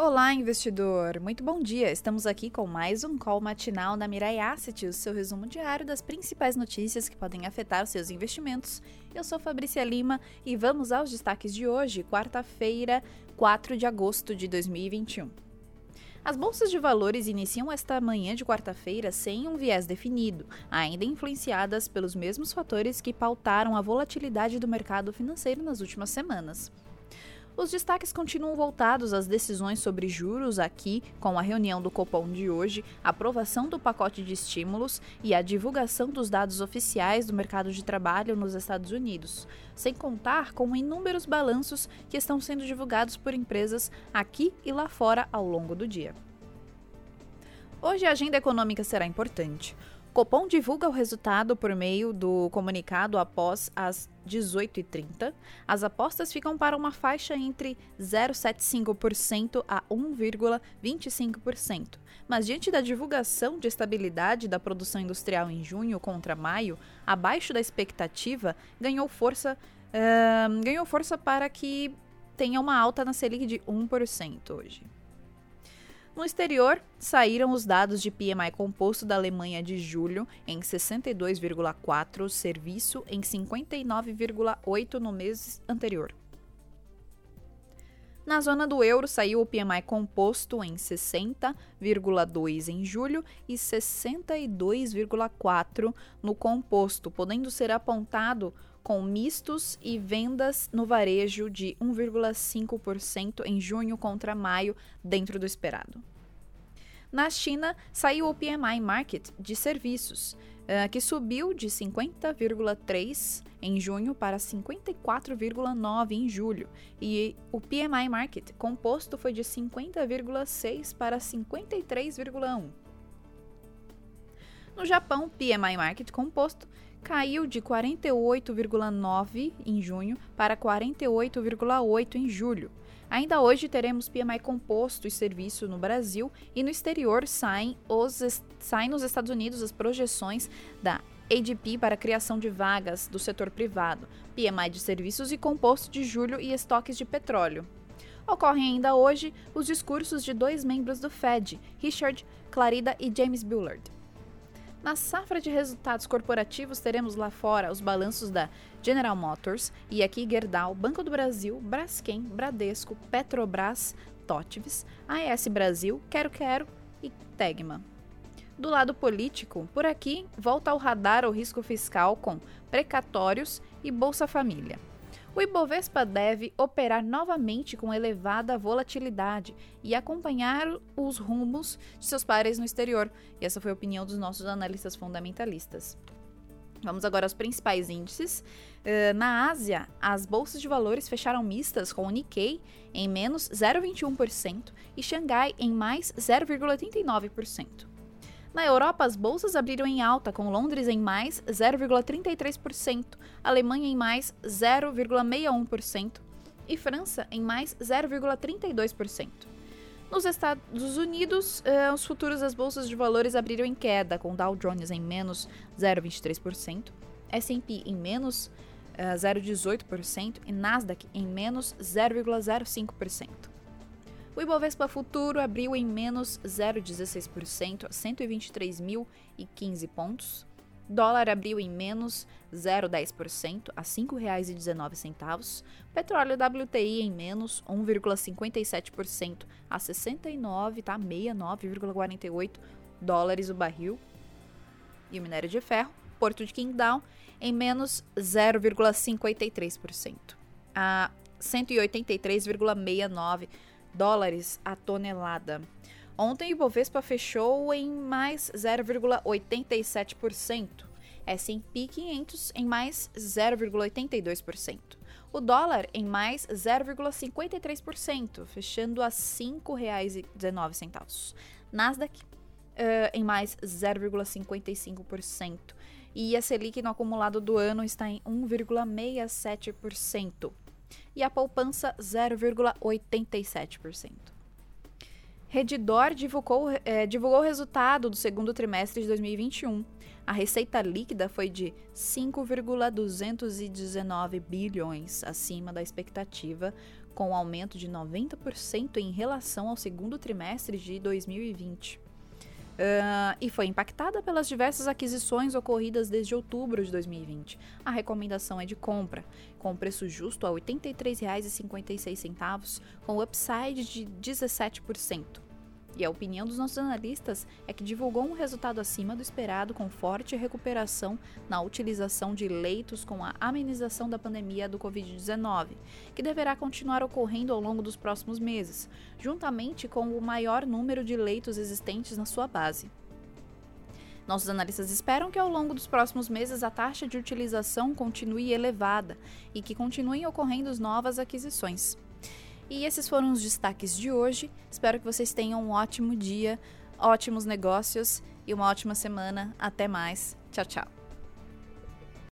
Olá, investidor! Muito bom dia! Estamos aqui com mais um call matinal da Mirai Asset, o seu resumo diário das principais notícias que podem afetar os seus investimentos. Eu sou Fabrícia Lima e vamos aos destaques de hoje, quarta-feira, 4 de agosto de 2021. As bolsas de valores iniciam esta manhã de quarta-feira sem um viés definido, ainda influenciadas pelos mesmos fatores que pautaram a volatilidade do mercado financeiro nas últimas semanas. Os destaques continuam voltados às decisões sobre juros aqui, com a reunião do Copom de hoje, aprovação do pacote de estímulos e a divulgação dos dados oficiais do mercado de trabalho nos Estados Unidos, sem contar com inúmeros balanços que estão sendo divulgados por empresas aqui e lá fora ao longo do dia. Hoje a agenda econômica será importante. Copom divulga o resultado por meio do comunicado após as 18h30. As apostas ficam para uma faixa entre 0,75% a 1,25%. Mas diante da divulgação de estabilidade da produção industrial em junho contra maio, abaixo da expectativa, ganhou força, uh, ganhou força para que tenha uma alta na Selic de 1% hoje. No exterior, saíram os dados de PMI composto da Alemanha de julho em 62,4, serviço em 59,8 no mês anterior. Na zona do euro, saiu o PMI composto em 60,2 em julho e 62,4 no composto, podendo ser apontado com mistos e vendas no varejo de 1,5% em junho contra maio, dentro do esperado. Na China, saiu o PMI Market de serviços, uh, que subiu de 50,3 em junho para 54,9 em julho, e o PMI Market composto foi de 50,6 para 53,1. No Japão, o PMI Market composto caiu de 48,9 em junho para 48,8 em julho. Ainda hoje teremos PMI composto e serviço no Brasil e no exterior saem, os, saem nos Estados Unidos as projeções da ADP para criação de vagas do setor privado, PMI de serviços e composto de julho e estoques de petróleo. Ocorrem ainda hoje os discursos de dois membros do Fed, Richard Clarida e James Bullard. Na safra de resultados corporativos, teremos lá fora os balanços da General Motors, e aqui Gerdau, Banco do Brasil, Braskem, Bradesco, Petrobras, Totves, AES Brasil, Quero Quero e Tegma. Do lado político, por aqui volta ao radar o risco fiscal com precatórios e Bolsa Família o Ibovespa deve operar novamente com elevada volatilidade e acompanhar os rumos de seus pares no exterior. E essa foi a opinião dos nossos analistas fundamentalistas. Vamos agora aos principais índices. Uh, na Ásia, as bolsas de valores fecharam mistas com o Nikkei em menos 0,21% e Xangai em mais 0,89%. Na Europa, as bolsas abriram em alta, com Londres em mais 0,33%, Alemanha em mais 0,61% e França em mais 0,32%. Nos Estados Unidos, eh, os futuros das bolsas de valores abriram em queda, com Dow Jones em menos 0,23%, S&P em menos 0,18% eh, e Nasdaq em menos 0,05%. O Ibovespa Futuro abriu em menos 0,16% a 123.015 pontos. Dólar abriu em menos 0,10% a R$ 5,19. Petróleo WTI em menos 1,57% a 69, tá? 69,48 dólares o barril. E o minério de ferro, Porto de Qingdao, em menos 0,53% a 183,69 dólares a tonelada. Ontem o Ibovespa fechou em mais 0,87%, S&P 500 em mais 0,82%. O dólar em mais 0,53%, fechando a R$ 5,19. Nasdaq uh, em mais 0,55%. E a Selic no acumulado do ano está em 1,67% e a poupança 0,87%. Redditor divulgou, é, divulgou o resultado do segundo trimestre de 2021. A receita líquida foi de 5,219 bilhões, acima da expectativa, com um aumento de 90% em relação ao segundo trimestre de 2020. Uh, e foi impactada pelas diversas aquisições ocorridas desde outubro de 2020. A recomendação é de compra, com preço justo a R$ 83,56, com upside de 17%. E a opinião dos nossos analistas é que divulgou um resultado acima do esperado, com forte recuperação na utilização de leitos com a amenização da pandemia do Covid-19, que deverá continuar ocorrendo ao longo dos próximos meses, juntamente com o maior número de leitos existentes na sua base. Nossos analistas esperam que ao longo dos próximos meses a taxa de utilização continue elevada e que continuem ocorrendo novas aquisições. E esses foram os destaques de hoje. Espero que vocês tenham um ótimo dia, ótimos negócios e uma ótima semana. Até mais. Tchau, tchau.